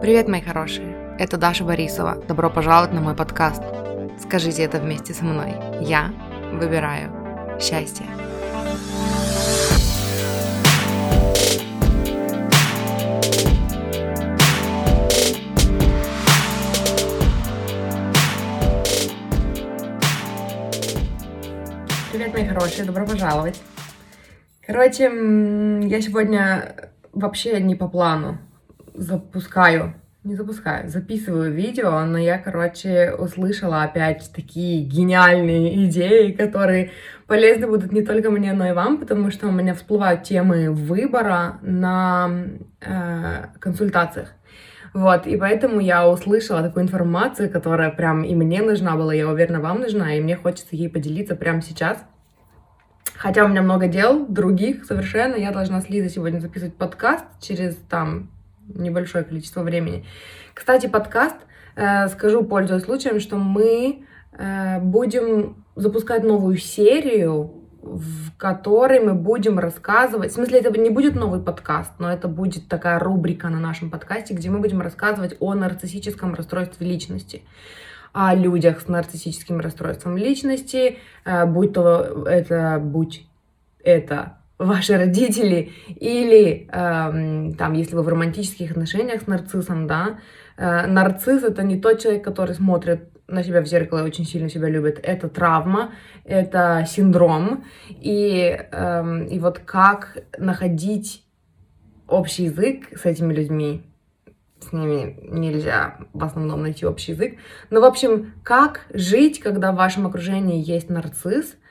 Привет, мои хорошие! Это Даша Борисова. Добро пожаловать на мой подкаст. Скажите это вместе со мной. Я выбираю счастье. Привет, мои хорошие, добро пожаловать. Короче, я сегодня вообще не по плану запускаю, не запускаю, записываю видео, но я, короче, услышала опять такие гениальные идеи, которые полезны будут не только мне, но и вам, потому что у меня всплывают темы выбора на э, консультациях. Вот, и поэтому я услышала такую информацию, которая прям и мне нужна была, я уверена, вам нужна, и мне хочется ей поделиться прямо сейчас. Хотя у меня много дел, других совершенно. Я должна с Лизой сегодня записывать подкаст через там небольшое количество времени. Кстати, подкаст, э, скажу, пользуясь случаем, что мы э, будем запускать новую серию, в которой мы будем рассказывать, в смысле, это не будет новый подкаст, но это будет такая рубрика на нашем подкасте, где мы будем рассказывать о нарциссическом расстройстве личности о людях с нарциссическим расстройством личности, э, будь то это, будь это ваши родители, или эм, там, если вы в романтических отношениях с нарциссом, да, э, нарцисс это не тот человек, который смотрит на себя в зеркало и очень сильно себя любит. Это травма, это синдром, и, эм, и вот как находить общий язык с этими людьми, с ними нельзя в основном найти общий язык. Но, в общем, как жить, когда в вашем окружении есть нарцисс, Э,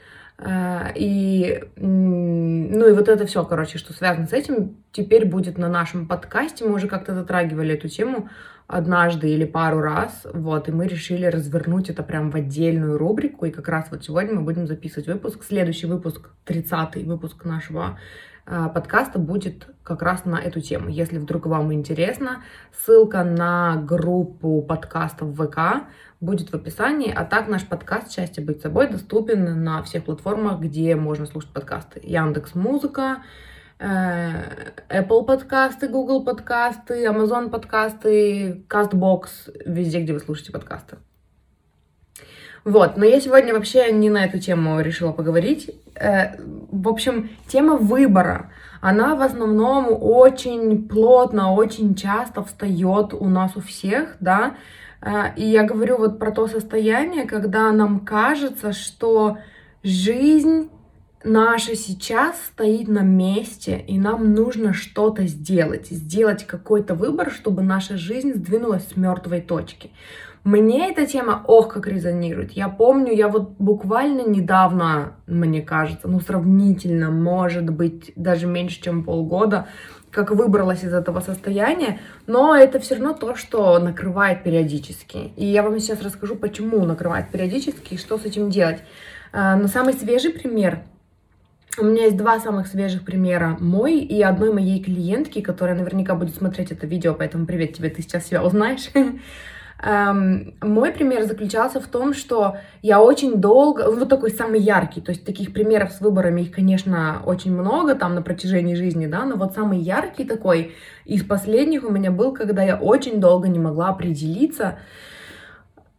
и, ну и вот это все, короче, что связано с этим, теперь будет на нашем подкасте. Мы уже как-то затрагивали эту тему однажды или пару раз, вот, и мы решили развернуть это прям в отдельную рубрику, и как раз вот сегодня мы будем записывать выпуск. Следующий выпуск, 30-й выпуск нашего э, подкаста будет как раз на эту тему. Если вдруг вам интересно, ссылка на группу подкастов ВК будет в описании. А так наш подкаст «Счастье быть собой» доступен на всех платформах, где можно слушать подкасты. Яндекс Музыка, э, Apple подкасты, Google подкасты, Amazon подкасты, CastBox, везде, где вы слушаете подкасты. Вот, но я сегодня вообще не на эту тему решила поговорить. Э, в общем, тема выбора, она в основном очень плотно, очень часто встает у нас у всех, да, а, и я говорю вот про то состояние, когда нам кажется, что жизнь наша сейчас стоит на месте, и нам нужно что-то сделать, сделать какой-то выбор, чтобы наша жизнь сдвинулась с мертвой точки. Мне эта тема, ох, как резонирует. Я помню, я вот буквально недавно, мне кажется, ну, сравнительно, может быть, даже меньше, чем полгода, как выбралась из этого состояния, но это все равно то, что накрывает периодически. И я вам сейчас расскажу, почему накрывает периодически и что с этим делать. А, но самый свежий пример у меня есть два самых свежих примера. Мой и одной моей клиентки, которая наверняка будет смотреть это видео, поэтому привет тебе, ты сейчас себя узнаешь. Эм, мой пример заключался в том, что я очень долго, вот такой самый яркий, то есть таких примеров с выборами, их, конечно, очень много там на протяжении жизни, да, но вот самый яркий такой из последних у меня был, когда я очень долго не могла определиться,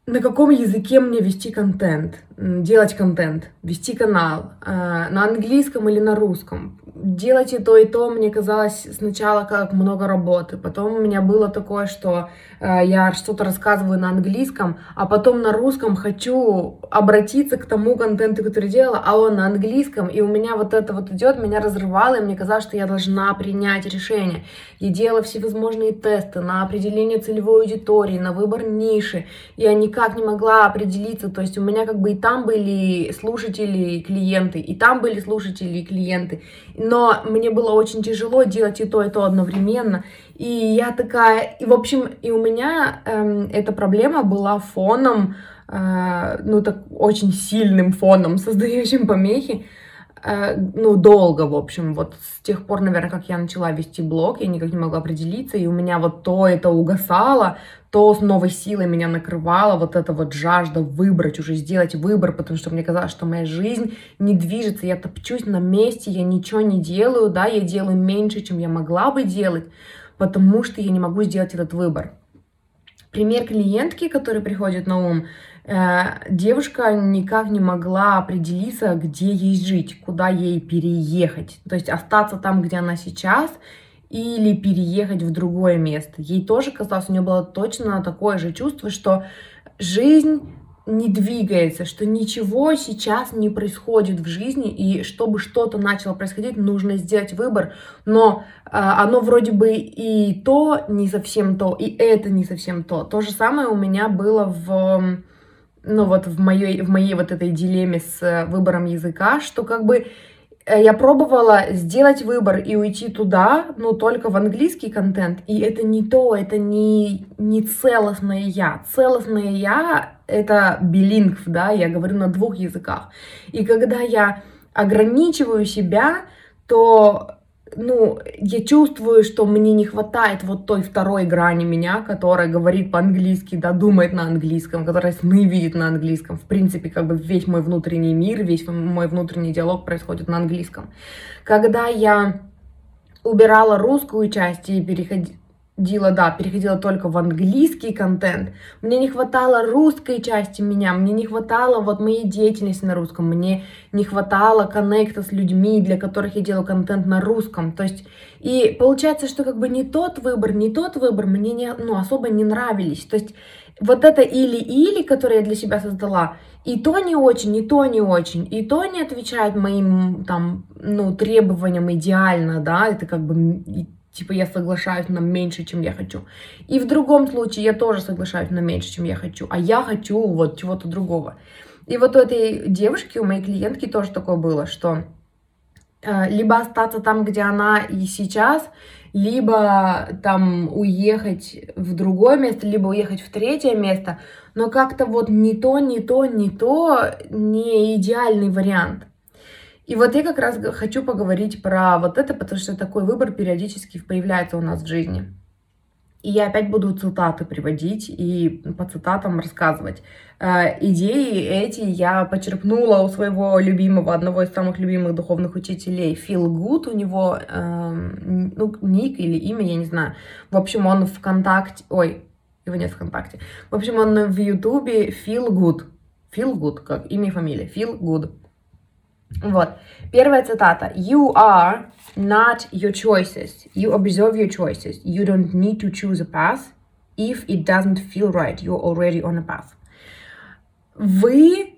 на каком языке мне вести контент, делать контент, вести канал, э, на английском или на русском. Делать и то, и то мне казалось сначала как много работы. Потом у меня было такое, что э, я что-то рассказываю на английском, а потом на русском хочу обратиться к тому контенту, который делала, а он на английском. И у меня вот это вот идет, меня разрывало, и мне казалось, что я должна принять решение. Я делала всевозможные тесты на определение целевой аудитории, на выбор ниши. Я никак не могла определиться. То есть у меня как бы и там были слушатели и клиенты, и там были слушатели и клиенты. Но мне было очень тяжело делать и то, и то одновременно. И я такая... И, в общем, и у меня эм, эта проблема была фоном, э, ну, так очень сильным фоном, создающим помехи. Э, ну, долго, в общем, вот с тех пор, наверное, как я начала вести блог, я никак не могла определиться, и у меня вот то это угасало, то с новой силой меня накрывало вот эта вот жажда выбрать, уже сделать выбор, потому что мне казалось, что моя жизнь не движется, я топчусь на месте, я ничего не делаю, да, я делаю меньше, чем я могла бы делать, потому что я не могу сделать этот выбор. Пример клиентки, который приходит на ум, девушка никак не могла определиться, где ей жить, куда ей переехать. То есть остаться там, где она сейчас, или переехать в другое место. Ей тоже казалось, у нее было точно такое же чувство, что жизнь не двигается, что ничего сейчас не происходит в жизни, и чтобы что-то начало происходить, нужно сделать выбор, но э, оно вроде бы и то не совсем то, и это не совсем то. То же самое у меня было в, ну вот в моей, в моей вот этой дилемме с выбором языка, что как бы Э, я пробовала сделать выбор и уйти туда, ну, только в английский контент, и это не то, это не, не целостное я. Целостное я — это билингв, да, я говорю на двух языках. И когда я ограничиваю себя, то ну, я чувствую, что мне не хватает вот той второй грани меня, которая говорит по-английски, да, думает на английском, которая сны видит на английском. В принципе, как бы весь мой внутренний мир, весь мой внутренний диалог происходит на английском. Когда я убирала русскую часть и переходила переходила, да, переходила только в английский контент. Мне не хватало русской части меня, мне не хватало вот моей деятельности на русском, мне не хватало коннекта с людьми, для которых я делаю контент на русском. То есть, и получается, что как бы не тот выбор, не тот выбор мне не, ну, особо не нравились. То есть, вот это или-или, которое я для себя создала, и то не очень, и то не очень, и то не отвечает моим там, ну, требованиям идеально, да, это как бы типа я соглашаюсь на меньше, чем я хочу. И в другом случае я тоже соглашаюсь на меньше, чем я хочу, а я хочу вот чего-то другого. И вот у этой девушки, у моей клиентки тоже такое было, что э, либо остаться там, где она и сейчас, либо там уехать в другое место, либо уехать в третье место, но как-то вот не то, не то, не то, не идеальный вариант. И вот я как раз хочу поговорить про вот это, потому что такой выбор периодически появляется у нас в жизни. И я опять буду цитаты приводить и по цитатам рассказывать. Э, идеи эти я почерпнула у своего любимого, одного из самых любимых духовных учителей, Фил Гуд. У него э, ну, ник или имя, я не знаю. В общем, он ВКонтакте... Ой, его нет ВКонтакте. В общем, он в Ютубе Phil Good. Phil Good, как имя и фамилия. Phil Good. Вот. Первая цитата. You are not your choices. You observe your choices. You don't need to choose a path. If it doesn't feel right, you're already on a path. Вы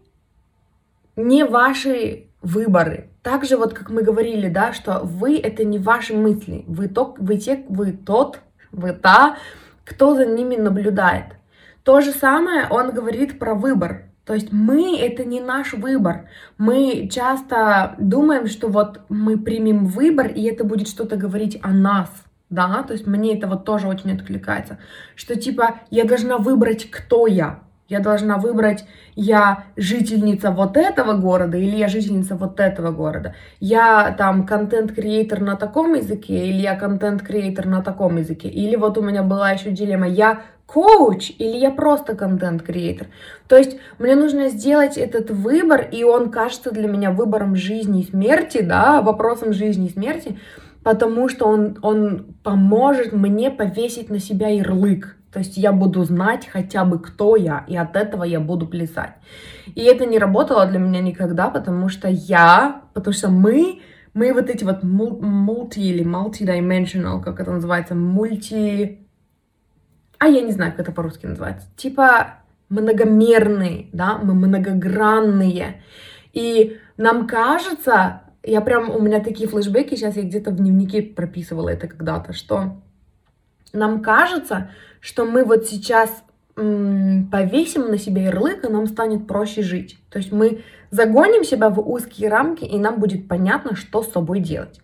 не ваши выборы. Так же вот, как мы говорили, да, что вы это не ваши мысли. Вы, то, вы, те, вы тот, вы та, кто за ними наблюдает. То же самое он говорит про выбор. То есть мы — это не наш выбор. Мы часто думаем, что вот мы примем выбор, и это будет что-то говорить о нас, да, то есть мне это вот тоже очень откликается, что типа я должна выбрать, кто я, я должна выбрать, я жительница вот этого города или я жительница вот этого города. Я там контент-креатор на таком языке или я контент-креатор на таком языке. Или вот у меня была еще дилемма, я коуч или я просто контент-креатор. То есть мне нужно сделать этот выбор, и он кажется для меня выбором жизни и смерти, да, вопросом жизни и смерти, потому что он, он поможет мне повесить на себя ярлык. То есть я буду знать хотя бы, кто я, и от этого я буду плясать. И это не работало для меня никогда, потому что я, потому что мы, мы вот эти вот multi или multi-dimensional, как это называется, мульти... А я не знаю, как это по-русски называется. Типа многомерные, да, мы многогранные. И нам кажется, я прям, у меня такие флешбеки, сейчас я где-то в дневнике прописывала это когда-то, что нам кажется, что мы вот сейчас повесим на себя ярлык, и нам станет проще жить. То есть мы загоним себя в узкие рамки, и нам будет понятно, что с собой делать.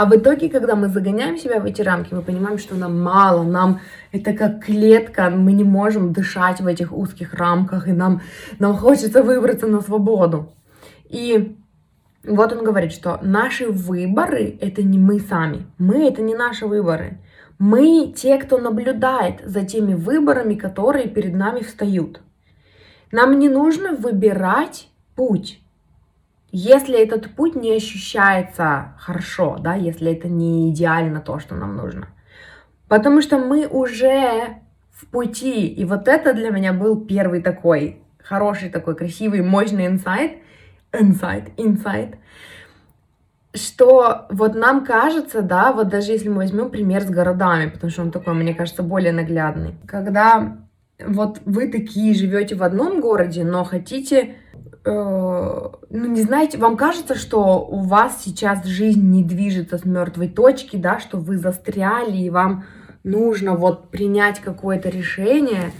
А в итоге, когда мы загоняем себя в эти рамки, мы понимаем, что нам мало, нам это как клетка, мы не можем дышать в этих узких рамках, и нам, нам хочется выбраться на свободу. И вот он говорит, что наши выборы — это не мы сами. Мы — это не наши выборы. Мы те, кто наблюдает за теми выборами, которые перед нами встают. Нам не нужно выбирать путь, если этот путь не ощущается хорошо, да, если это не идеально то, что нам нужно. Потому что мы уже в пути. И вот это для меня был первый такой хороший, такой красивый, мощный инсайт. Инсайт, инсайт. Что вот нам кажется, да, вот даже если мы возьмем пример с городами, потому что он такой, мне кажется, более наглядный. Когда вот вы такие живете в одном городе, но хотите ну, не знаете, вам кажется, что у вас сейчас жизнь не движется с мертвой точки, да, что вы застряли, и вам нужно вот принять какое-то решение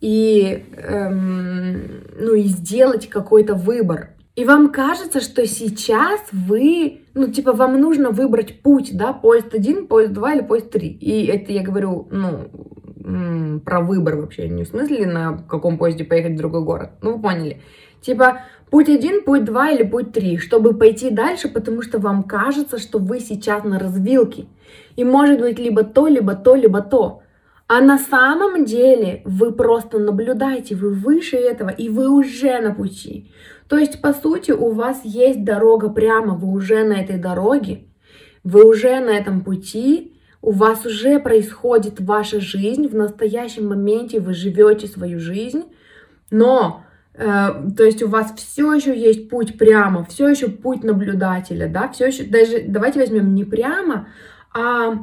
и, эм, ну, и сделать какой-то выбор. И вам кажется, что сейчас вы, ну, типа, вам нужно выбрать путь, да, поезд один, поезд два или поезд три. И это я говорю, ну, про выбор вообще, не в смысле на каком поезде поехать в другой город. Ну, вы поняли. Типа, путь один, путь два или путь три, чтобы пойти дальше, потому что вам кажется, что вы сейчас на развилке. И может быть либо то, либо то, либо то. А на самом деле вы просто наблюдаете, вы выше этого, и вы уже на пути. То есть, по сути, у вас есть дорога прямо, вы уже на этой дороге, вы уже на этом пути, у вас уже происходит ваша жизнь, в настоящем моменте вы живете свою жизнь, но то есть у вас все еще есть путь прямо, все еще путь наблюдателя, да, все еще, даже давайте возьмем не прямо, а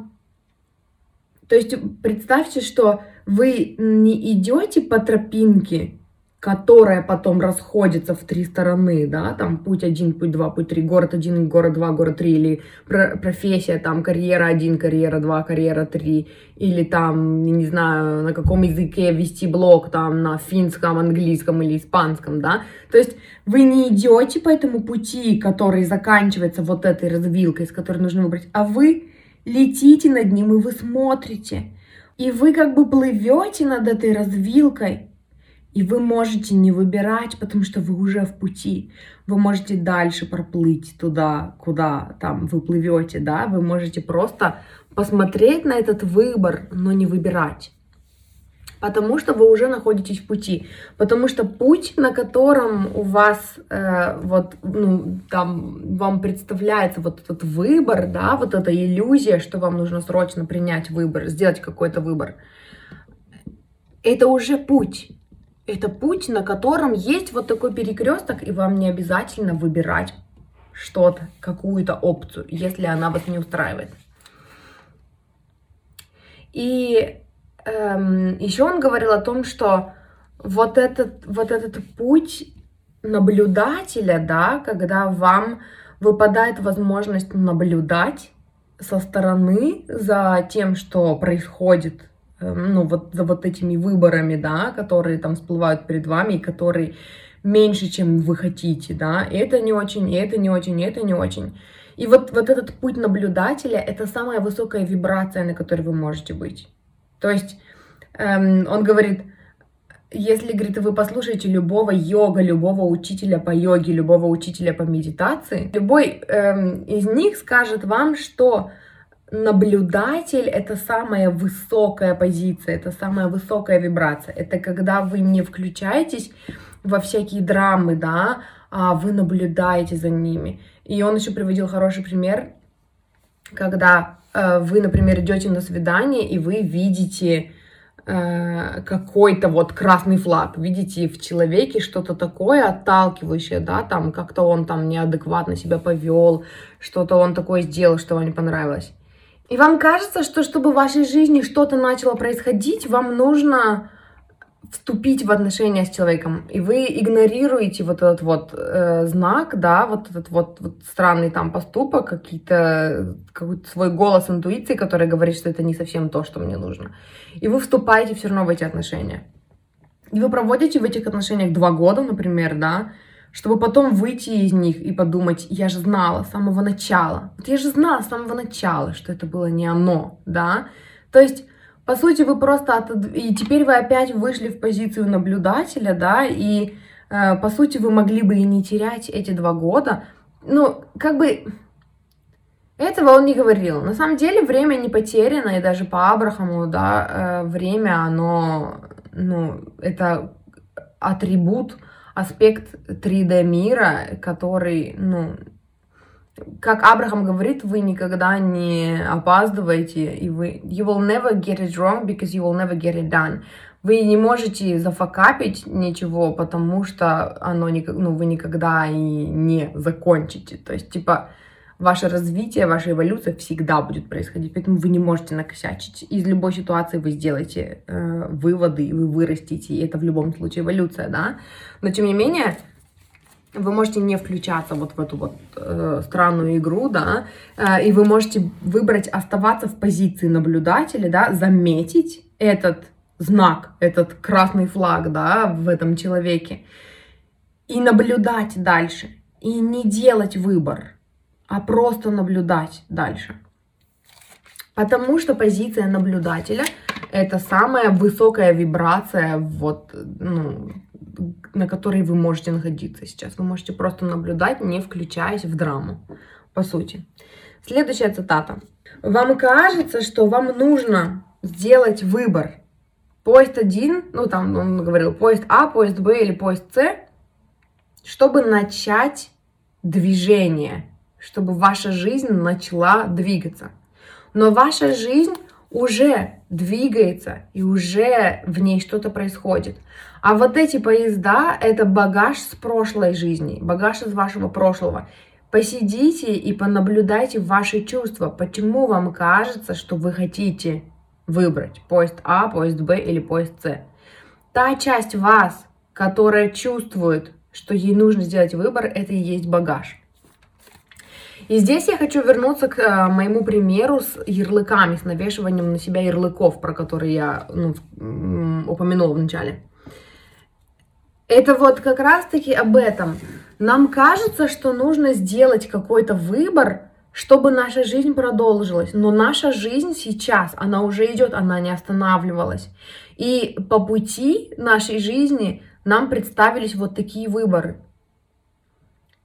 то есть представьте, что вы не идете по тропинке, которая потом расходится в три стороны, да, там путь один, путь два, путь три, город один, город два, город три, или профессия, там карьера один, карьера два, карьера три, или там, не знаю, на каком языке вести блог, там на финском, английском или испанском, да, то есть вы не идете по этому пути, который заканчивается вот этой развилкой, с которой нужно выбрать, а вы летите над ним, и вы смотрите, и вы как бы плывете над этой развилкой, и вы можете не выбирать, потому что вы уже в пути. Вы можете дальше проплыть туда, куда там вы плывете, да. Вы можете просто посмотреть на этот выбор, но не выбирать. Потому что вы уже находитесь в пути. Потому что путь, на котором у вас э, вот, ну, там вам представляется вот этот выбор, да, вот эта иллюзия, что вам нужно срочно принять выбор, сделать какой-то выбор, это уже путь это путь, на котором есть вот такой перекресток, и вам не обязательно выбирать что-то, какую-то опцию, если она вас не устраивает. И эм, еще он говорил о том, что вот этот, вот этот путь наблюдателя, да, когда вам выпадает возможность наблюдать со стороны за тем, что происходит ну, вот за вот этими выборами, да, которые там всплывают перед вами, и которые меньше, чем вы хотите, да, и это не очень, и это не очень, и это не очень. И вот, вот этот путь наблюдателя — это самая высокая вибрация, на которой вы можете быть. То есть эм, он говорит, если, говорит, вы послушаете любого йога, любого учителя по йоге, любого учителя по медитации, любой эм, из них скажет вам, что наблюдатель — это самая высокая позиция, это самая высокая вибрация. Это когда вы не включаетесь во всякие драмы, да, а вы наблюдаете за ними. И он еще приводил хороший пример, когда э, вы, например, идете на свидание, и вы видите э, какой-то вот красный флаг, видите в человеке что-то такое отталкивающее, да, там как-то он там неадекватно себя повел, что-то он такое сделал, что вам не понравилось. И вам кажется, что чтобы в вашей жизни что-то начало происходить, вам нужно вступить в отношения с человеком, и вы игнорируете вот этот вот э, знак, да, вот этот вот, вот странный там поступок, какие-то какой-то свой голос интуиции, который говорит, что это не совсем то, что мне нужно, и вы вступаете все равно в эти отношения, и вы проводите в этих отношениях два года, например, да, чтобы потом выйти из них и подумать, я же знала с самого начала, вот я же знала с самого начала, что это было не оно, да, то есть, по сути, вы просто, от... и теперь вы опять вышли в позицию наблюдателя, да, и, э, по сути, вы могли бы и не терять эти два года, ну, как бы, этого он не говорил. На самом деле время не потеряно, и даже по Абрахаму, да, э, время, оно, ну, это атрибут, аспект 3D мира, который, ну, как Абрахам говорит, вы никогда не опаздываете, и вы you will never get it wrong because you will never get it done. Вы не можете зафакапить ничего, потому что оно, ну, вы никогда и не закончите. То есть, типа, ваше развитие, ваша эволюция всегда будет происходить, поэтому вы не можете накосячить. Из любой ситуации вы сделаете э, выводы, и вы вырастите, и это в любом случае эволюция, да. Но тем не менее, вы можете не включаться вот в эту вот э, странную игру, да, э, и вы можете выбрать оставаться в позиции наблюдателя, да, заметить этот знак, этот красный флаг, да, в этом человеке, и наблюдать дальше, и не делать выбор, а просто наблюдать дальше. Потому что позиция наблюдателя это самая высокая вибрация, вот, ну, на которой вы можете находиться сейчас. Вы можете просто наблюдать, не включаясь в драму, по сути. Следующая цитата. Вам кажется, что вам нужно сделать выбор. Поезд один, ну там он говорил, поезд А, поезд Б или поезд С, чтобы начать движение чтобы ваша жизнь начала двигаться. Но ваша жизнь уже двигается, и уже в ней что-то происходит. А вот эти поезда — это багаж с прошлой жизни, багаж из вашего прошлого. Посидите и понаблюдайте ваши чувства. Почему вам кажется, что вы хотите выбрать поезд А, поезд Б или поезд С? Та часть вас, которая чувствует, что ей нужно сделать выбор, это и есть багаж. И здесь я хочу вернуться к э, моему примеру с ярлыками, с навешиванием на себя ярлыков, про которые я ну, упомянула в начале. Это вот как раз-таки об этом. Нам кажется, что нужно сделать какой-то выбор, чтобы наша жизнь продолжилась. Но наша жизнь сейчас, она уже идет, она не останавливалась. И по пути нашей жизни нам представились вот такие выборы.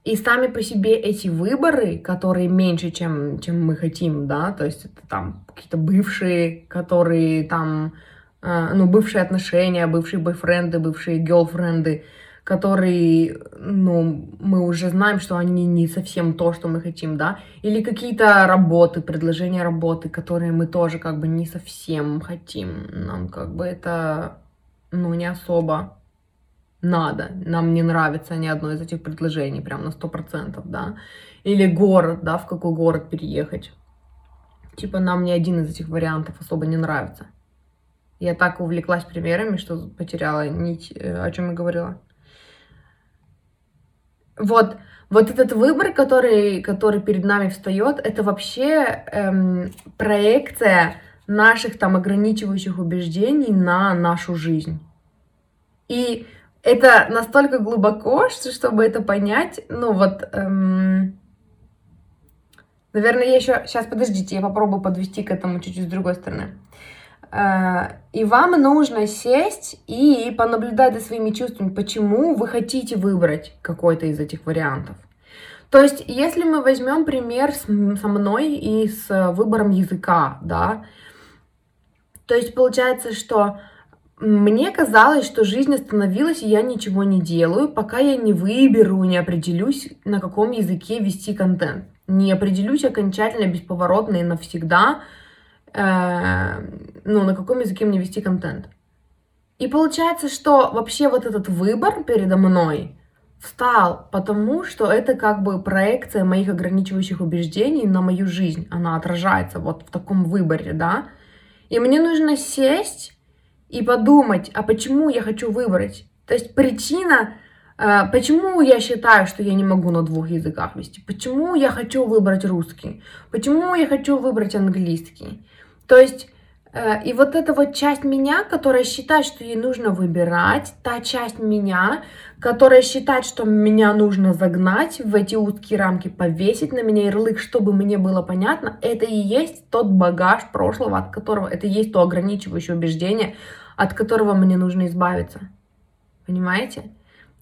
И сами по себе эти выборы, которые меньше, чем, чем мы хотим, да, то есть это там какие-то бывшие, которые там, э, ну, бывшие отношения, бывшие бойфренды, бывшие гелфренды, которые, ну, мы уже знаем, что они не совсем то, что мы хотим, да, или какие-то работы, предложения работы, которые мы тоже как бы не совсем хотим, нам как бы это, ну, не особо надо, нам не нравится ни одно из этих предложений, прям на сто процентов, да, или город, да, в какой город переехать. Типа нам ни один из этих вариантов особо не нравится. Я так увлеклась примерами, что потеряла нить, э, о чем я говорила. Вот, вот этот выбор, который, который перед нами встает, это вообще эм, проекция наших там ограничивающих убеждений на нашу жизнь. И это настолько глубоко, что чтобы это понять, ну вот, эм, наверное, я еще, сейчас подождите, я попробую подвести к этому чуть-чуть с другой стороны. Э, и вам нужно сесть и понаблюдать за своими чувствами, почему вы хотите выбрать какой-то из этих вариантов. То есть, если мы возьмем пример с, со мной и с выбором языка, да, то есть получается, что мне казалось, что жизнь остановилась, и я ничего не делаю, пока я не выберу, не определюсь, на каком языке вести контент. Не определюсь окончательно, бесповоротно и навсегда, э, ну, на каком языке мне вести контент. И получается, что вообще вот этот выбор передо мной встал, потому что это как бы проекция моих ограничивающих убеждений на мою жизнь. Она отражается вот в таком выборе, да. И мне нужно сесть и подумать, а почему я хочу выбрать. То есть причина, э, почему я считаю, что я не могу на двух языках вести, почему я хочу выбрать русский, почему я хочу выбрать английский. То есть и вот эта вот часть меня, которая считает, что ей нужно выбирать, та часть меня, которая считает, что меня нужно загнать в эти узкие рамки, повесить на меня ярлык, чтобы мне было понятно, это и есть тот багаж прошлого, от которого, это и есть то ограничивающее убеждение, от которого мне нужно избавиться. Понимаете?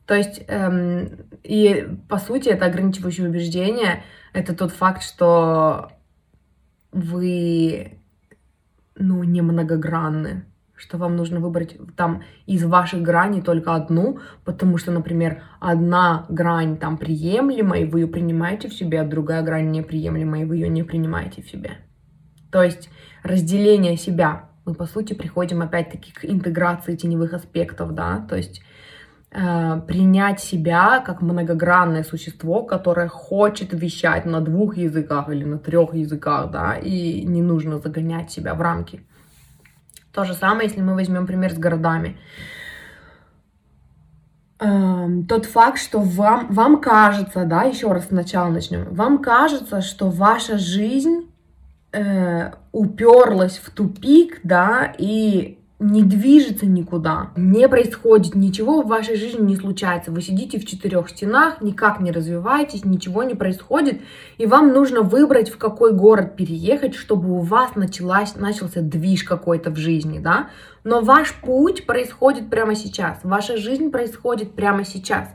То есть, эм, и по сути, это ограничивающее убеждение, это тот факт, что вы, ну, не многогранны, что вам нужно выбрать там из ваших граней только одну, потому что, например, одна грань там приемлемая, и вы ее принимаете в себе, а другая грань неприемлемая, и вы ее не принимаете в себе. То есть разделение себя. Мы, по сути, приходим опять-таки к интеграции теневых аспектов, да, то есть принять себя как многогранное существо, которое хочет вещать на двух языках или на трех языках, да, и не нужно загонять себя в рамки. То же самое, если мы возьмем пример с городами. Эм, тот факт, что вам, вам кажется, да, еще раз сначала начнем, вам кажется, что ваша жизнь э, уперлась в тупик, да, и не движется никуда, не происходит ничего в вашей жизни не случается. Вы сидите в четырех стенах, никак не развиваетесь, ничего не происходит, и вам нужно выбрать, в какой город переехать, чтобы у вас началась, начался движ какой-то в жизни, да. Но ваш путь происходит прямо сейчас, ваша жизнь происходит прямо сейчас.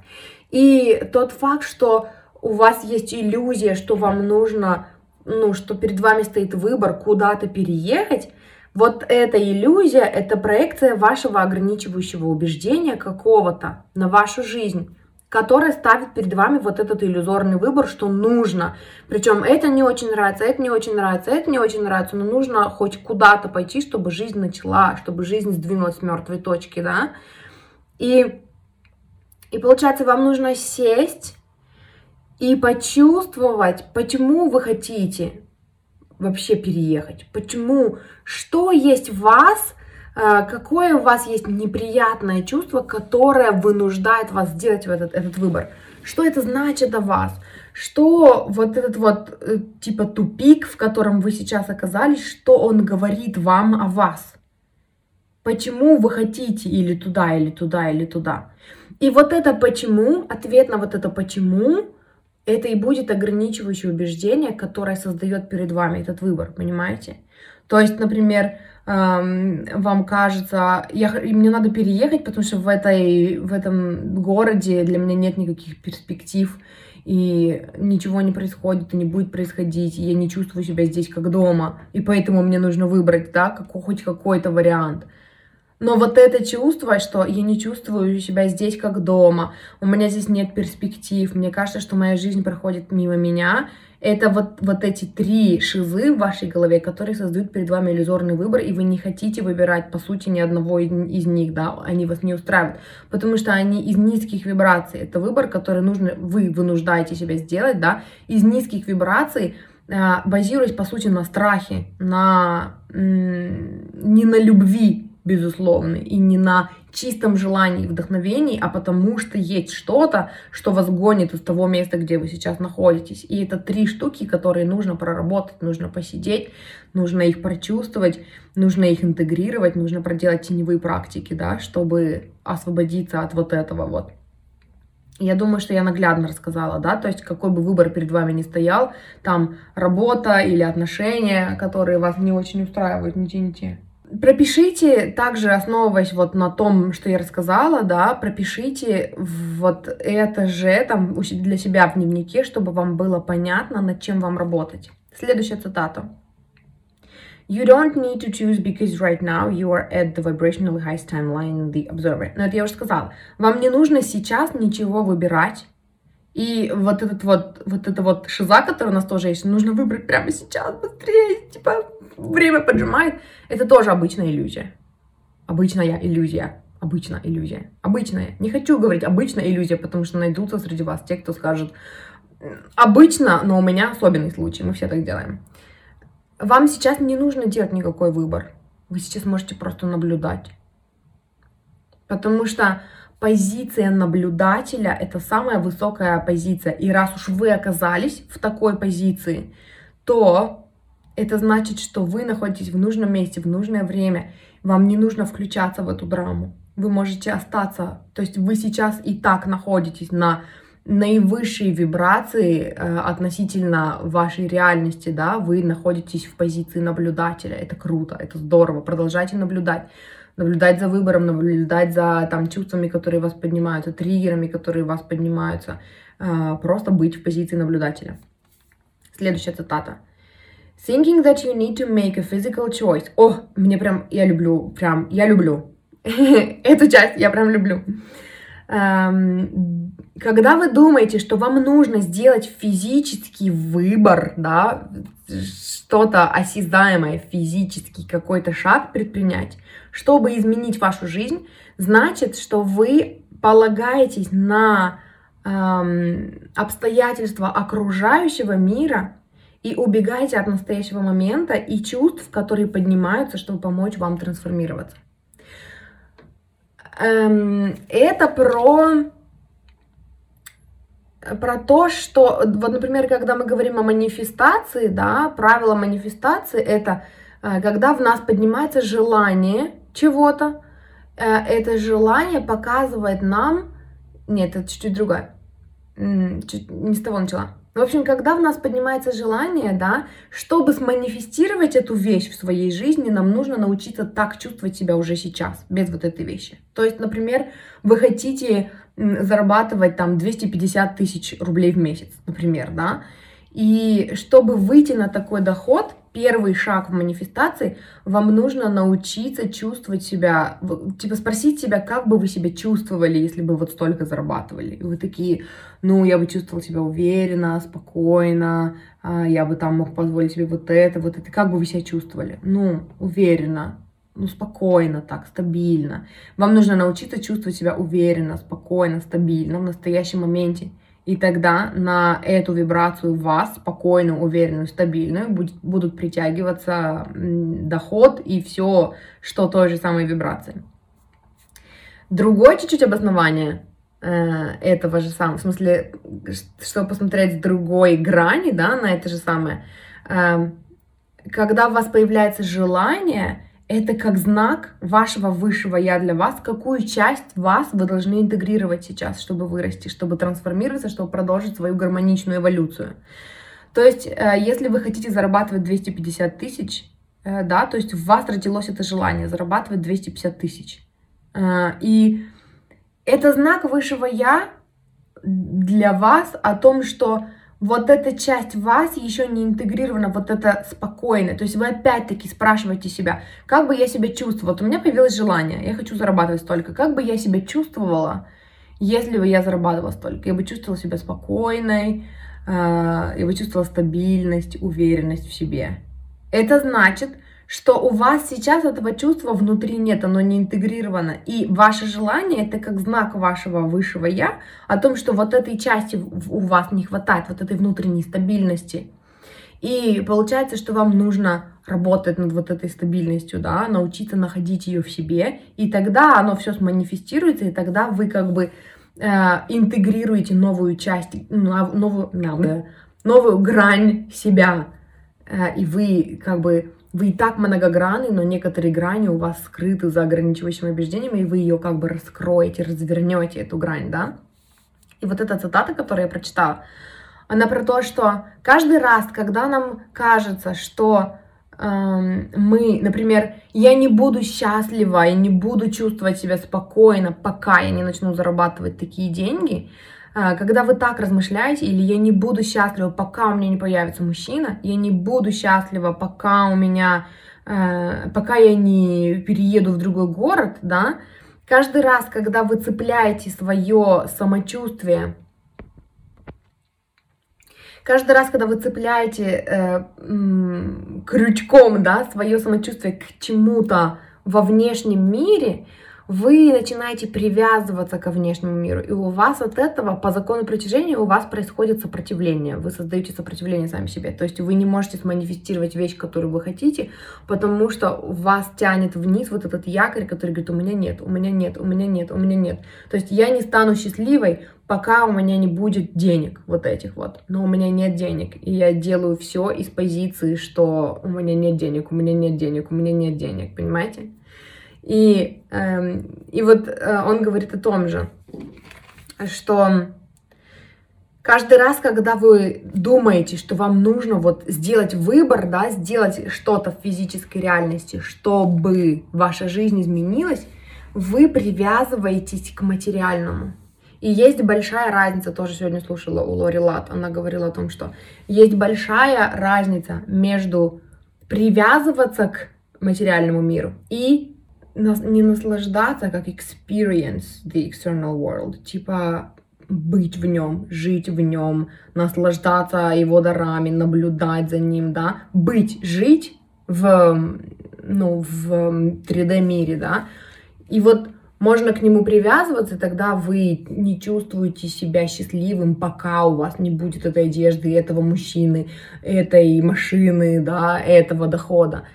И тот факт, что у вас есть иллюзия, что вам нужно, ну, что перед вами стоит выбор куда-то переехать, вот эта иллюзия, это проекция вашего ограничивающего убеждения какого-то на вашу жизнь которая ставит перед вами вот этот иллюзорный выбор, что нужно. Причем это не очень нравится, это не очень нравится, это не очень нравится, но нужно хоть куда-то пойти, чтобы жизнь начала, чтобы жизнь сдвинулась с мертвой точки, да. И, и получается, вам нужно сесть и почувствовать, почему вы хотите вообще переехать? Почему? Что есть в вас? Э, какое у вас есть неприятное чувство, которое вынуждает вас сделать этот, этот выбор? Что это значит о вас? Что вот этот вот э, типа тупик, в котором вы сейчас оказались, что он говорит вам о вас? Почему вы хотите или туда, или туда, или туда? И вот это почему, ответ на вот это почему, это и будет ограничивающее убеждение, которое создает перед вами этот выбор, понимаете? То есть, например, вам кажется, я, мне надо переехать, потому что в, этой, в этом городе для меня нет никаких перспектив, и ничего не происходит, и не будет происходить, и я не чувствую себя здесь как дома, и поэтому мне нужно выбрать, да, как, хоть какой-то вариант. Но вот это чувство, что я не чувствую себя здесь как дома, у меня здесь нет перспектив, мне кажется, что моя жизнь проходит мимо меня, это вот, вот эти три шизы в вашей голове, которые создают перед вами иллюзорный выбор, и вы не хотите выбирать, по сути, ни одного из них, да, они вас не устраивают, потому что они из низких вибраций. Это выбор, который нужно, вы вынуждаете себя сделать, да, из низких вибраций, а, базируясь, по сути, на страхе, на, не на любви, безусловно, и не на чистом желании, вдохновении, а потому что есть что-то, что вас гонит из того места, где вы сейчас находитесь. И это три штуки, которые нужно проработать, нужно посидеть, нужно их прочувствовать, нужно их интегрировать, нужно проделать теневые практики, да, чтобы освободиться от вот этого вот. Я думаю, что я наглядно рассказала, да, то есть какой бы выбор перед вами ни стоял, там работа или отношения, которые вас не очень устраивают, не те, не те. Пропишите, также основываясь вот на том, что я рассказала, да, пропишите вот это же там для себя в дневнике, чтобы вам было понятно, над чем вам работать. Следующая цитата. You don't need to choose because right now you are at the vibrationally highest timeline in the observer. Но это я уже сказала. Вам не нужно сейчас ничего выбирать. И вот этот вот, вот это вот шиза, которая у нас тоже есть, нужно выбрать прямо сейчас, быстрее, типа, время поджимает, это тоже обычная иллюзия. Обычная иллюзия. Обычная иллюзия. Обычная. Не хочу говорить обычная иллюзия, потому что найдутся среди вас те, кто скажет обычно, но у меня особенный случай, мы все так делаем. Вам сейчас не нужно делать никакой выбор. Вы сейчас можете просто наблюдать. Потому что позиция наблюдателя – это самая высокая позиция. И раз уж вы оказались в такой позиции, то это значит, что вы находитесь в нужном месте, в нужное время. Вам не нужно включаться в эту драму. Вы можете остаться, то есть вы сейчас и так находитесь на наивысшей вибрации э, относительно вашей реальности, да, вы находитесь в позиции наблюдателя. Это круто, это здорово. Продолжайте наблюдать. Наблюдать за выбором, наблюдать за там, чувствами, которые вас поднимаются, триггерами, которые вас поднимаются. Э, просто быть в позиции наблюдателя. Следующая цитата. Thinking that you need to make a physical choice. О, мне прям, я люблю, прям, я люблю. Эту часть я прям люблю. Эм, когда вы думаете, что вам нужно сделать физический выбор, да, что-то осязаемое, физический какой-то шаг предпринять, чтобы изменить вашу жизнь, значит, что вы полагаетесь на эм, обстоятельства окружающего мира и убегаете от настоящего момента и чувств, которые поднимаются, чтобы помочь вам трансформироваться. Эм, это про про то, что, вот, например, когда мы говорим о манифестации, да, правило манифестации это э, когда в нас поднимается желание чего-то, э, это желание показывает нам, нет, это чуть-чуть другое, чуть не с того начала. В общем, когда в нас поднимается желание, да, чтобы сманифестировать эту вещь в своей жизни, нам нужно научиться так чувствовать себя уже сейчас, без вот этой вещи. То есть, например, вы хотите зарабатывать там 250 тысяч рублей в месяц, например, да, и чтобы выйти на такой доход, первый шаг в манифестации, вам нужно научиться чувствовать себя, типа спросить себя, как бы вы себя чувствовали, если бы вот столько зарабатывали. И вы такие, ну, я бы чувствовал себя уверенно, спокойно, а, я бы там мог позволить себе вот это, вот это. Как бы вы себя чувствовали? Ну, уверенно, ну, спокойно так, стабильно. Вам нужно научиться чувствовать себя уверенно, спокойно, стабильно в настоящем моменте. И тогда на эту вибрацию вас, спокойную, уверенную, стабильную, будет, будут притягиваться доход и все, что той же самой вибрации. Другое чуть-чуть обоснование э, этого же самого, в смысле, чтобы посмотреть с другой грани, да, на это же самое. Э, когда у вас появляется желание, это как знак вашего высшего я для вас, какую часть вас вы должны интегрировать сейчас, чтобы вырасти, чтобы трансформироваться, чтобы продолжить свою гармоничную эволюцию. То есть, э, если вы хотите зарабатывать 250 тысяч, э, да, то есть в вас родилось это желание зарабатывать 250 тысяч. Э, и это знак высшего я для вас о том, что вот эта часть вас еще не интегрирована, вот это спокойно. То есть вы опять-таки спрашиваете себя, как бы я себя чувствовала? Вот у меня появилось желание, я хочу зарабатывать столько. Как бы я себя чувствовала, если бы я зарабатывала столько? Я бы чувствовала себя спокойной, э, я бы чувствовала стабильность, уверенность в себе. Это значит, что у вас сейчас этого чувства внутри нет, оно не интегрировано. И ваше желание это как знак вашего высшего я о том, что вот этой части у вас не хватает, вот этой внутренней стабильности. И получается, что вам нужно работать над вот этой стабильностью, да, научиться находить ее в себе, и тогда оно все сманифестируется, и тогда вы как бы э, интегрируете новую часть, новую, новую грань себя, э, и вы как бы вы и так многогранны, но некоторые грани у вас скрыты за ограничивающими убеждениями, и вы ее как бы раскроете, развернете эту грань, да? И вот эта цитата, которую я прочитала, она про то, что каждый раз, когда нам кажется, что эм, мы, например, я не буду счастлива, я не буду чувствовать себя спокойно, пока я не начну зарабатывать такие деньги, когда вы так размышляете, или я не буду счастлива, пока у меня не появится мужчина, я не буду счастлива, пока у меня, э, пока я не перееду в другой город, да, каждый раз, когда вы цепляете свое самочувствие, каждый раз, когда вы цепляете э, крючком, да, свое самочувствие к чему-то во внешнем мире, вы начинаете привязываться ко внешнему миру, и у вас от этого, по закону притяжения, у вас происходит сопротивление, вы создаете сопротивление сами себе, то есть вы не можете сманифестировать вещь, которую вы хотите, потому что вас тянет вниз вот этот якорь, который говорит, у меня нет, у меня нет, у меня нет, у меня нет, то есть я не стану счастливой, пока у меня не будет денег вот этих вот, но у меня нет денег, и я делаю все из позиции, что у меня нет денег, у меня нет денег, у меня нет денег, понимаете? И, э, и вот э, он говорит о том же, что каждый раз, когда вы думаете, что вам нужно вот сделать выбор, да, сделать что-то в физической реальности, чтобы ваша жизнь изменилась, вы привязываетесь к материальному. И есть большая разница, тоже сегодня слушала у Лори Лат, она говорила о том, что есть большая разница между привязываться к материальному миру и не наслаждаться, как experience the external world, типа быть в нем, жить в нем, наслаждаться его дарами, наблюдать за ним, да, быть, жить в, ну, в 3D мире, да, и вот можно к нему привязываться, тогда вы не чувствуете себя счастливым, пока у вас не будет этой одежды, этого мужчины, этой машины, да, этого дохода.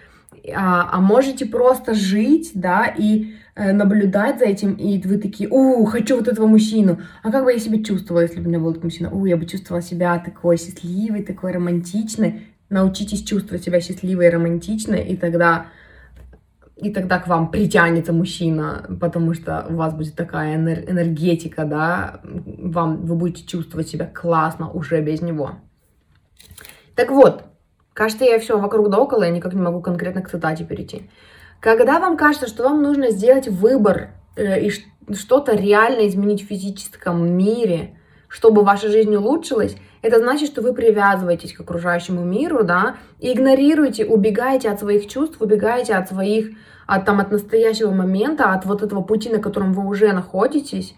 А, а можете просто жить, да, и э, наблюдать за этим, и вы такие, у, хочу вот этого мужчину. А как бы я себя чувствовала, если бы у меня был этот мужчина? У, я бы чувствовала себя такой счастливой, такой романтичной. Научитесь чувствовать себя счастливой и романтичной, и тогда и тогда к вам притянется мужчина, потому что у вас будет такая энергетика, да, вам, вы будете чувствовать себя классно уже без него. Так вот, кажется, я все вокруг да около, я никак не могу конкретно к цитате перейти. Когда вам кажется, что вам нужно сделать выбор э, и что-то реально изменить в физическом мире, чтобы ваша жизнь улучшилась, это значит, что вы привязываетесь к окружающему миру, да, и игнорируете, убегаете от своих чувств, убегаете от своих, от, там, от настоящего момента, от вот этого пути, на котором вы уже находитесь,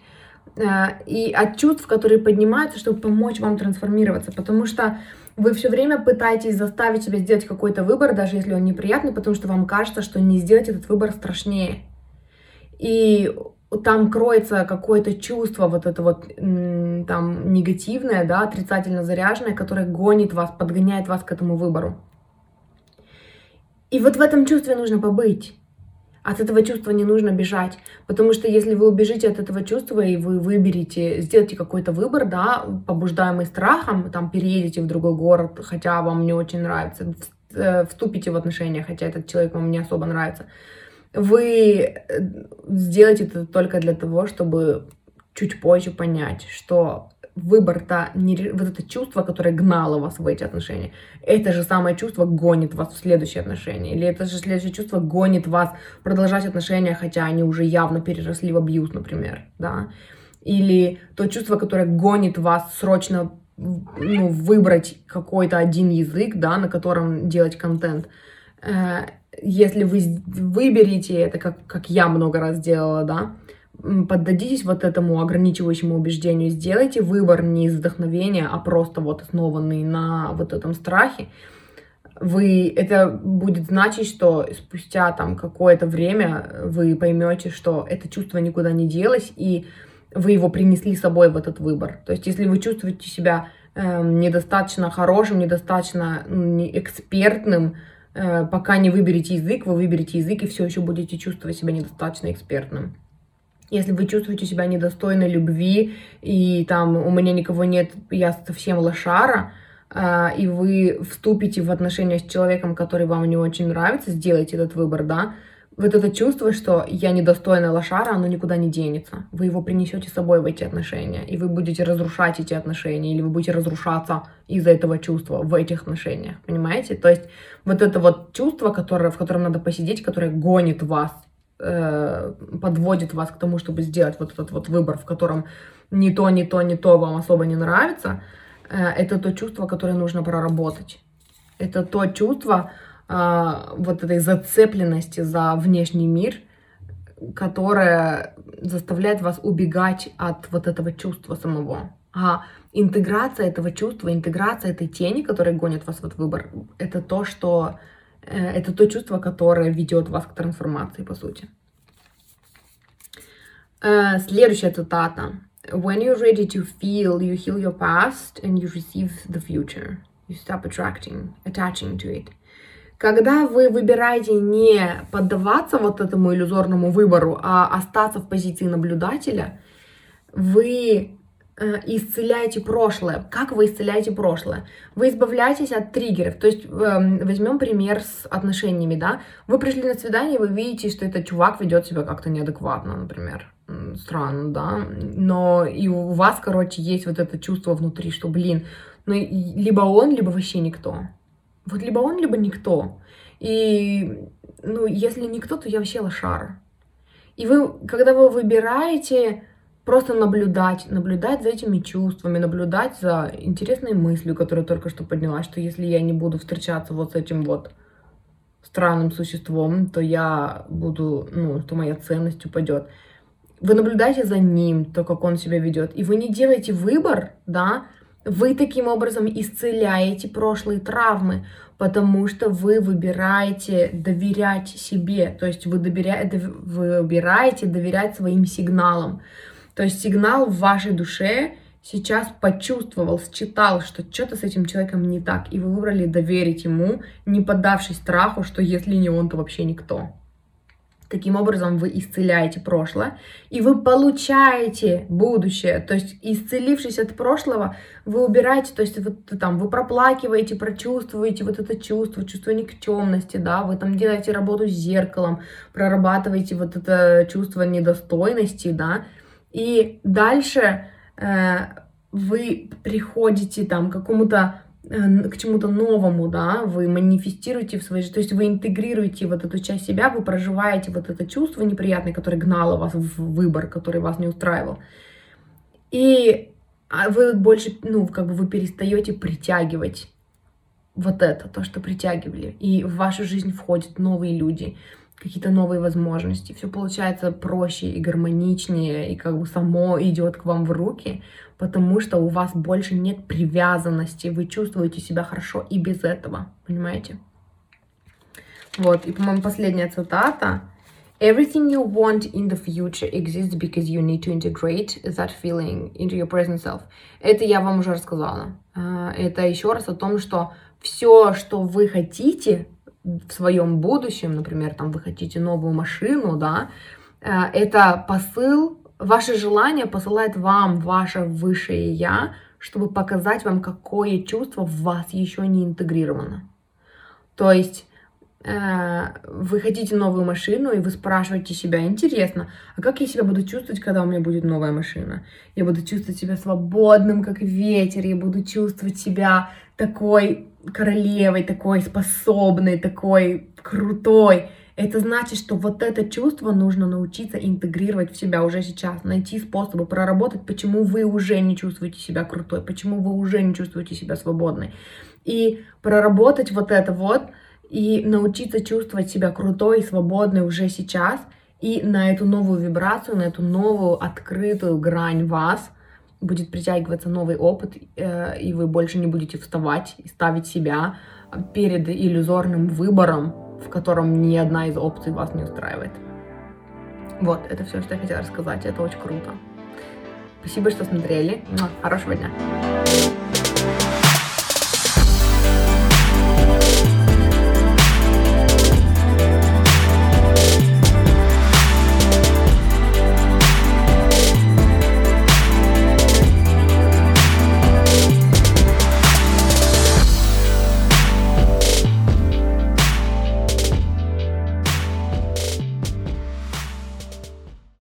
э, и от чувств, которые поднимаются, чтобы помочь вам трансформироваться, потому что вы все время пытаетесь заставить себя сделать какой-то выбор, даже если он неприятный, потому что вам кажется, что не сделать этот выбор страшнее. И там кроется какое-то чувство вот это вот там негативное, да, отрицательно заряженное, которое гонит вас, подгоняет вас к этому выбору. И вот в этом чувстве нужно побыть. От этого чувства не нужно бежать, потому что если вы убежите от этого чувства и вы выберете, сделаете какой-то выбор, да, побуждаемый страхом, там переедете в другой город, хотя вам не очень нравится, э, вступите в отношения, хотя этот человек вам не особо нравится, вы э, сделаете это только для того, чтобы чуть позже понять, что выбор-то, вот это чувство, которое гнало вас в эти отношения, это же самое чувство гонит вас в следующие отношения. Или это же следующее чувство гонит вас продолжать отношения, хотя они уже явно переросли в абьюз, например, да. Или то чувство, которое гонит вас срочно ну, выбрать какой-то один язык, да, на котором делать контент. Э, если вы выберете это, как, как я много раз делала, да, поддадитесь вот этому ограничивающему убеждению, сделайте выбор не из вдохновения, а просто вот основанный на вот этом страхе, вы, это будет значить, что спустя там какое-то время вы поймете, что это чувство никуда не делось, и вы его принесли с собой в этот выбор. То есть, если вы чувствуете себя э, недостаточно хорошим, недостаточно не экспертным, э, пока не выберете язык, вы выберете язык и все еще будете чувствовать себя недостаточно экспертным. Если вы чувствуете себя недостойной любви, и там у меня никого нет, я совсем лошара, э, и вы вступите в отношения с человеком, который вам не очень нравится, сделайте этот выбор, да, вот это чувство, что я недостойная лошара, оно никуда не денется. Вы его принесете с собой в эти отношения, и вы будете разрушать эти отношения, или вы будете разрушаться из-за этого чувства в этих отношениях, понимаете? То есть вот это вот чувство, которое, в котором надо посидеть, которое гонит вас Э, подводит вас к тому, чтобы сделать вот этот вот выбор, в котором ни то, ни то, ни то вам особо не нравится, э, это то чувство, которое нужно проработать. Это то чувство э, вот этой зацепленности за внешний мир, которое заставляет вас убегать от вот этого чувства самого. А интеграция этого чувства, интеграция этой тени, которая гонит вас в этот выбор, это то, что это то чувство, которое ведет вас к трансформации, по сути. Э, следующая цитата. When you're ready to feel, you heal your past and you receive the future. You stop attracting, attaching to it. Когда вы выбираете не поддаваться вот этому иллюзорному выбору, а остаться в позиции наблюдателя, вы Э, исцеляете прошлое. Как вы исцеляете прошлое? Вы избавляетесь от триггеров. То есть эм, возьмем пример с отношениями, да. Вы пришли на свидание, вы видите, что этот чувак ведет себя как-то неадекватно, например. Странно, да. Но и у вас, короче, есть вот это чувство внутри, что, блин, ну либо он, либо вообще никто. Вот либо он, либо никто. И, ну, если никто, то я вообще лошара. И вы, когда вы выбираете просто наблюдать, наблюдать за этими чувствами, наблюдать за интересной мыслью, которая только что поднялась, что если я не буду встречаться вот с этим вот странным существом, то я буду, ну, то моя ценность упадет. Вы наблюдаете за ним, то, как он себя ведет, и вы не делаете выбор, да, вы таким образом исцеляете прошлые травмы, потому что вы выбираете доверять себе, то есть вы доверяете, выбираете доверять своим сигналам. То есть сигнал в вашей душе сейчас почувствовал, считал, что что-то с этим человеком не так, и вы выбрали доверить ему, не поддавшись страху, что если не он, то вообще никто. Таким образом, вы исцеляете прошлое, и вы получаете будущее. То есть, исцелившись от прошлого, вы убираете, то есть, вот там, вы проплакиваете, прочувствуете вот это чувство, чувство никчемности, да, вы там делаете работу с зеркалом, прорабатываете вот это чувство недостойности, да, и дальше э, вы приходите там к какому-то Э, к чему-то новому, да, вы манифестируете в своей жизни, то есть вы интегрируете вот эту часть себя, вы проживаете вот это чувство неприятное, которое гнало вас в выбор, который вас не устраивал. И а вы больше, ну, как бы вы перестаете притягивать вот это, то, что притягивали. И в вашу жизнь входят новые люди, какие-то новые возможности. Все получается проще и гармоничнее, и как бы само идет к вам в руки, потому что у вас больше нет привязанности, вы чувствуете себя хорошо и без этого, понимаете? Вот, и, по-моему, последняя цитата. Everything you want in the future exists because you need to integrate that feeling into your present self. Это я вам уже рассказала. А, это еще раз о том, что все, что вы хотите в своем будущем, например, там вы хотите новую машину, да, а, это посыл Ваше желание посылает вам ваше высшее я, чтобы показать вам, какое чувство в вас еще не интегрировано. То есть э, вы хотите новую машину, и вы спрашиваете себя, интересно, а как я себя буду чувствовать, когда у меня будет новая машина? Я буду чувствовать себя свободным, как ветер, я буду чувствовать себя такой королевой, такой способной, такой крутой это значит, что вот это чувство нужно научиться интегрировать в себя уже сейчас, найти способы проработать, почему вы уже не чувствуете себя крутой, почему вы уже не чувствуете себя свободной. И проработать вот это вот, и научиться чувствовать себя крутой и свободной уже сейчас, и на эту новую вибрацию, на эту новую открытую грань вас будет притягиваться новый опыт, э, и вы больше не будете вставать и ставить себя перед иллюзорным выбором, в котором ни одна из опций вас не устраивает. Вот, это все, что я хотела рассказать. Это очень круто. Спасибо, что смотрели. Хорошего дня.